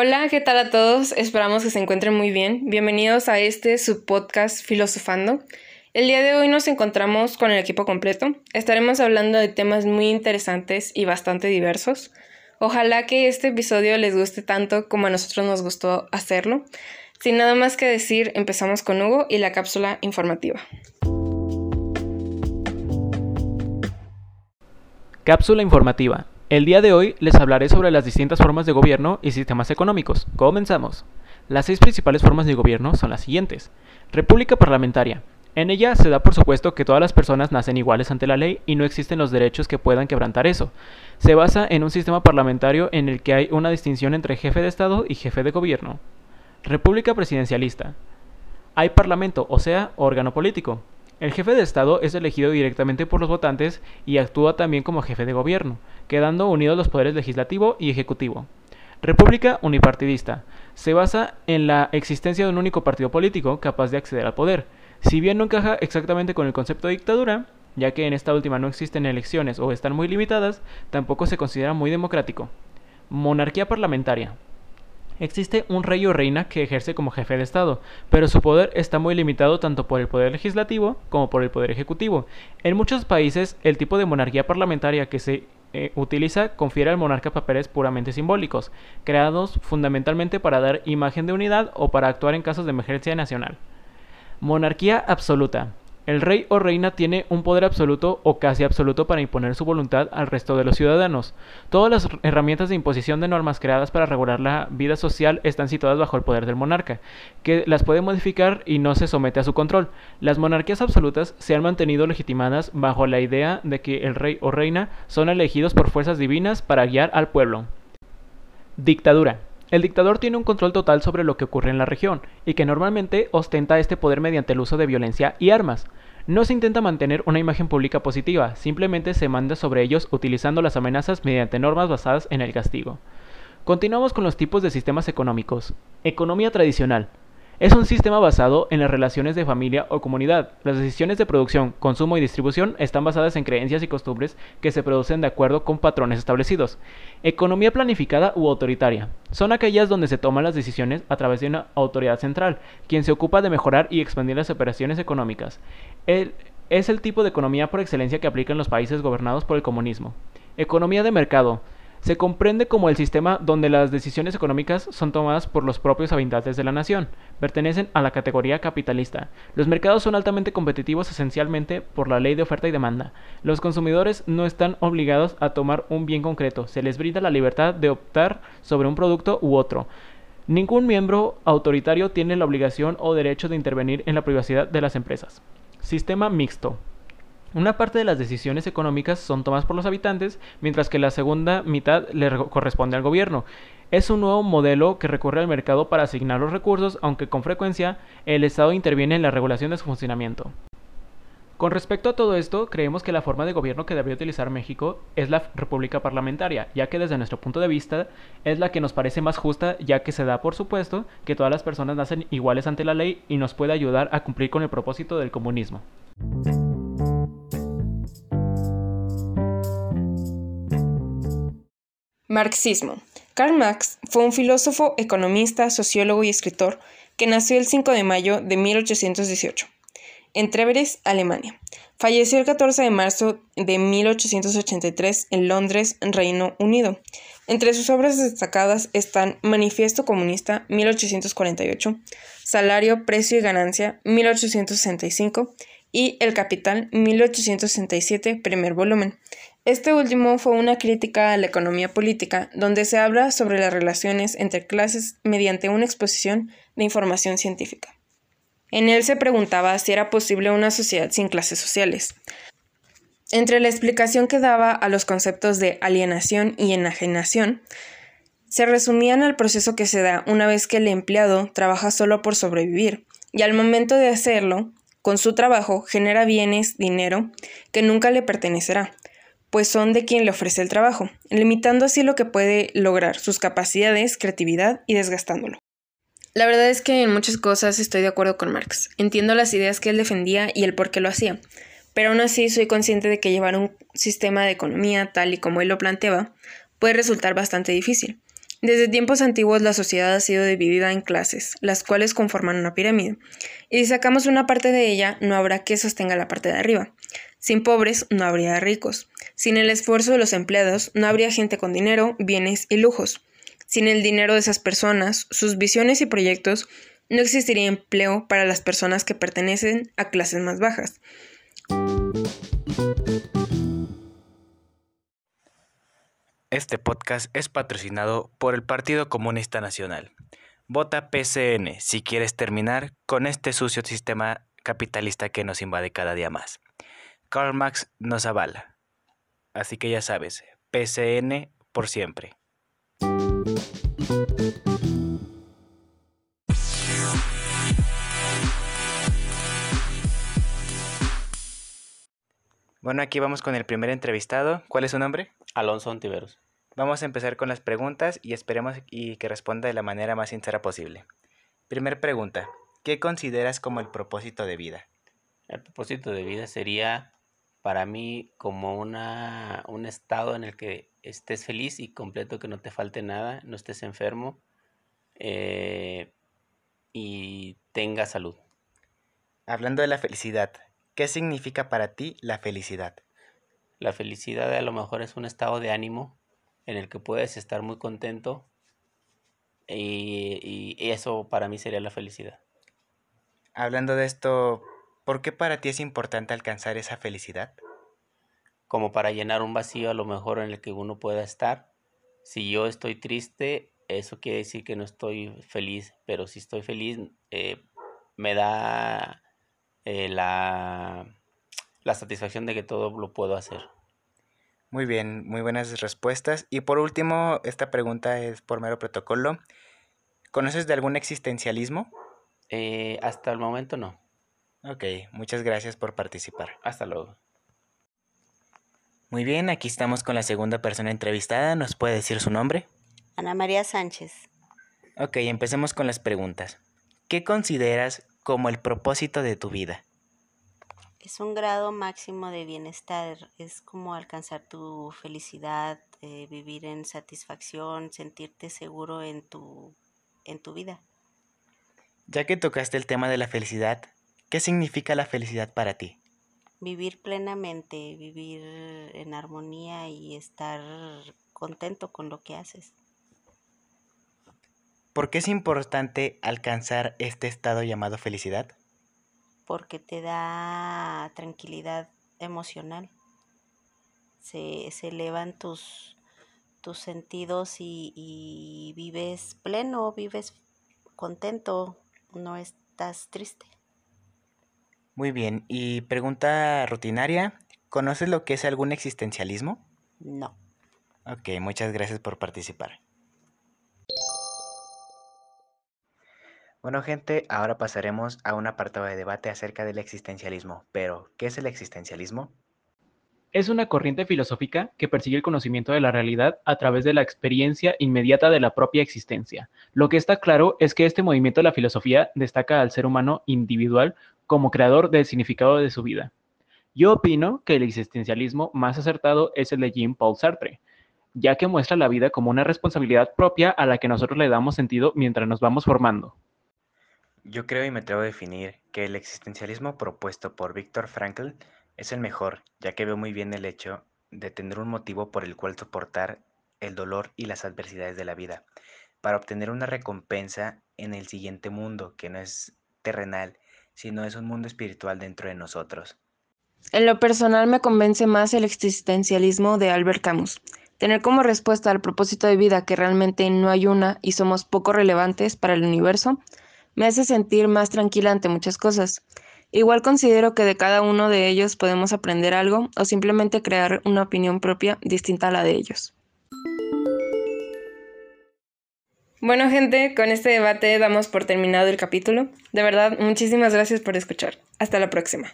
Hola, ¿qué tal a todos? Esperamos que se encuentren muy bien. Bienvenidos a este subpodcast Filosofando. El día de hoy nos encontramos con el equipo completo. Estaremos hablando de temas muy interesantes y bastante diversos. Ojalá que este episodio les guste tanto como a nosotros nos gustó hacerlo. Sin nada más que decir, empezamos con Hugo y la cápsula informativa. Cápsula informativa. El día de hoy les hablaré sobre las distintas formas de gobierno y sistemas económicos. Comenzamos. Las seis principales formas de gobierno son las siguientes. República parlamentaria. En ella se da por supuesto que todas las personas nacen iguales ante la ley y no existen los derechos que puedan quebrantar eso. Se basa en un sistema parlamentario en el que hay una distinción entre jefe de Estado y jefe de gobierno. República presidencialista. Hay parlamento, o sea, órgano político. El jefe de Estado es elegido directamente por los votantes y actúa también como jefe de gobierno, quedando unidos los poderes legislativo y ejecutivo. República unipartidista. Se basa en la existencia de un único partido político capaz de acceder al poder. Si bien no encaja exactamente con el concepto de dictadura, ya que en esta última no existen elecciones o están muy limitadas, tampoco se considera muy democrático. Monarquía parlamentaria. Existe un rey o reina que ejerce como jefe de Estado, pero su poder está muy limitado tanto por el poder legislativo como por el poder ejecutivo. En muchos países, el tipo de monarquía parlamentaria que se eh, utiliza confiere al monarca papeles puramente simbólicos, creados fundamentalmente para dar imagen de unidad o para actuar en casos de emergencia nacional. Monarquía absoluta. El rey o reina tiene un poder absoluto o casi absoluto para imponer su voluntad al resto de los ciudadanos. Todas las herramientas de imposición de normas creadas para regular la vida social están situadas bajo el poder del monarca, que las puede modificar y no se somete a su control. Las monarquías absolutas se han mantenido legitimadas bajo la idea de que el rey o reina son elegidos por fuerzas divinas para guiar al pueblo. Dictadura. El dictador tiene un control total sobre lo que ocurre en la región, y que normalmente ostenta este poder mediante el uso de violencia y armas. No se intenta mantener una imagen pública positiva, simplemente se manda sobre ellos utilizando las amenazas mediante normas basadas en el castigo. Continuamos con los tipos de sistemas económicos. Economía tradicional. Es un sistema basado en las relaciones de familia o comunidad. Las decisiones de producción, consumo y distribución están basadas en creencias y costumbres que se producen de acuerdo con patrones establecidos. Economía planificada u autoritaria. Son aquellas donde se toman las decisiones a través de una autoridad central, quien se ocupa de mejorar y expandir las operaciones económicas. es el tipo de economía por excelencia que aplican los países gobernados por el comunismo. Economía de mercado. Se comprende como el sistema donde las decisiones económicas son tomadas por los propios habitantes de la nación. Pertenecen a la categoría capitalista. Los mercados son altamente competitivos esencialmente por la ley de oferta y demanda. Los consumidores no están obligados a tomar un bien concreto. Se les brinda la libertad de optar sobre un producto u otro. Ningún miembro autoritario tiene la obligación o derecho de intervenir en la privacidad de las empresas. Sistema mixto. Una parte de las decisiones económicas son tomadas por los habitantes, mientras que la segunda mitad le corresponde al gobierno. Es un nuevo modelo que recurre al mercado para asignar los recursos, aunque con frecuencia el Estado interviene en la regulación de su funcionamiento. Con respecto a todo esto, creemos que la forma de gobierno que debería utilizar México es la república parlamentaria, ya que desde nuestro punto de vista es la que nos parece más justa, ya que se da por supuesto que todas las personas nacen iguales ante la ley y nos puede ayudar a cumplir con el propósito del comunismo. Marxismo. Karl Marx fue un filósofo, economista, sociólogo y escritor que nació el 5 de mayo de 1818 en Treveris, Alemania. Falleció el 14 de marzo de 1883 en Londres, Reino Unido. Entre sus obras destacadas están Manifiesto Comunista, 1848, Salario, Precio y Ganancia, 1865 y El Capital, 1867, primer volumen. Este último fue una crítica a la economía política, donde se habla sobre las relaciones entre clases mediante una exposición de información científica. En él se preguntaba si era posible una sociedad sin clases sociales. Entre la explicación que daba a los conceptos de alienación y enajenación, se resumían al proceso que se da una vez que el empleado trabaja solo por sobrevivir, y al momento de hacerlo, con su trabajo genera bienes, dinero, que nunca le pertenecerá, pues son de quien le ofrece el trabajo, limitando así lo que puede lograr, sus capacidades, creatividad y desgastándolo. La verdad es que en muchas cosas estoy de acuerdo con Marx. Entiendo las ideas que él defendía y el por qué lo hacía, pero aún así soy consciente de que llevar un sistema de economía tal y como él lo planteaba puede resultar bastante difícil. Desde tiempos antiguos la sociedad ha sido dividida en clases, las cuales conforman una pirámide, y si sacamos una parte de ella, no habrá que sostenga la parte de arriba. Sin pobres no habría ricos. Sin el esfuerzo de los empleados no habría gente con dinero, bienes y lujos. Sin el dinero de esas personas, sus visiones y proyectos, no existiría empleo para las personas que pertenecen a clases más bajas. Este podcast es patrocinado por el Partido Comunista Nacional. Vota PCN si quieres terminar con este sucio sistema capitalista que nos invade cada día más. Karl Marx nos avala. Así que ya sabes, PCN por siempre. Bueno, aquí vamos con el primer entrevistado. ¿Cuál es su nombre? Alonso Ontiveros. Vamos a empezar con las preguntas y esperemos y que responda de la manera más sincera posible. Primer pregunta. ¿Qué consideras como el propósito de vida? El propósito de vida sería para mí como una, un estado en el que estés feliz y completo, que no te falte nada, no estés enfermo eh, y tengas salud. Hablando de la felicidad, ¿qué significa para ti la felicidad? La felicidad a lo mejor es un estado de ánimo en el que puedes estar muy contento y, eso para mí sería la felicidad. Hablando de esto, ¿por qué para ti es importante alcanzar esa felicidad? Como para llenar un vacío a lo mejor en el que uno pueda estar. Si yo estoy triste, eso quiere decir que no estoy feliz, pero si estoy feliz, eh, me da eh, la, la satisfacción de que todo lo puedo hacer. Muy bien, muy buenas respuestas. Y por último, esta pregunta es por mero protocolo. ¿Conoces de algún existencialismo? Eh, hasta el momento no. Ok, muchas gracias por participar. Hasta luego. Muy bien, aquí estamos con la segunda persona entrevistada. ¿Nos puede decir su nombre? Ana María Sánchez. Ok, empecemos con las preguntas. ¿Qué consideras como el propósito de tu vida? Es un grado máximo de bienestar, es como alcanzar tu felicidad, eh, vivir en satisfacción, sentirte seguro en tu, en tu vida. Ya que tocaste el tema de la felicidad, ¿qué significa la felicidad para ti? Vivir plenamente, vivir en armonía y estar contento con lo que haces. ¿Por qué es importante alcanzar este estado llamado felicidad? porque te da tranquilidad emocional. Se, elevan tus, tus sentidos y, vives pleno, vives contento, no estás triste. Muy bien, y pregunta rutinaria, ¿conoces lo que es algún existencialismo? No. Ok, muchas gracias por participar. Bueno gente, ahora pasaremos a un apartado de debate acerca del existencialismo. Pero, ¿qué es el existencialismo? Es una corriente filosófica que persigue el conocimiento de la realidad a través de la experiencia inmediata de la propia existencia. Lo que está claro es que este movimiento de la filosofía destaca al ser humano individual como creador del significado de su vida. Yo opino que el existencialismo más acertado es el de Jean-Paul Sartre, ya que muestra la vida como una responsabilidad propia a la que nosotros le damos sentido mientras nos vamos formando. Yo creo y me atrevo a definir que el existencialismo propuesto por Viktor Frankl es el mejor, ya que veo muy bien el hecho de tener un motivo por el cual soportar el dolor y las adversidades de la vida, para obtener una recompensa en el siguiente mundo, que no es terrenal, sino es un mundo espiritual dentro de nosotros. En lo personal me convence más el existencialismo de Albert Camus. Tener como respuesta al propósito de vida que realmente no hay una y somos poco relevantes para el universo, me hace sentir más tranquila ante muchas cosas. Igual considero que de cada uno de ellos podemos aprender algo o simplemente crear una opinión propia distinta a la de ellos. Bueno gente, con este debate damos por terminado el capítulo. De verdad, muchísimas gracias por escuchar. Hasta la próxima.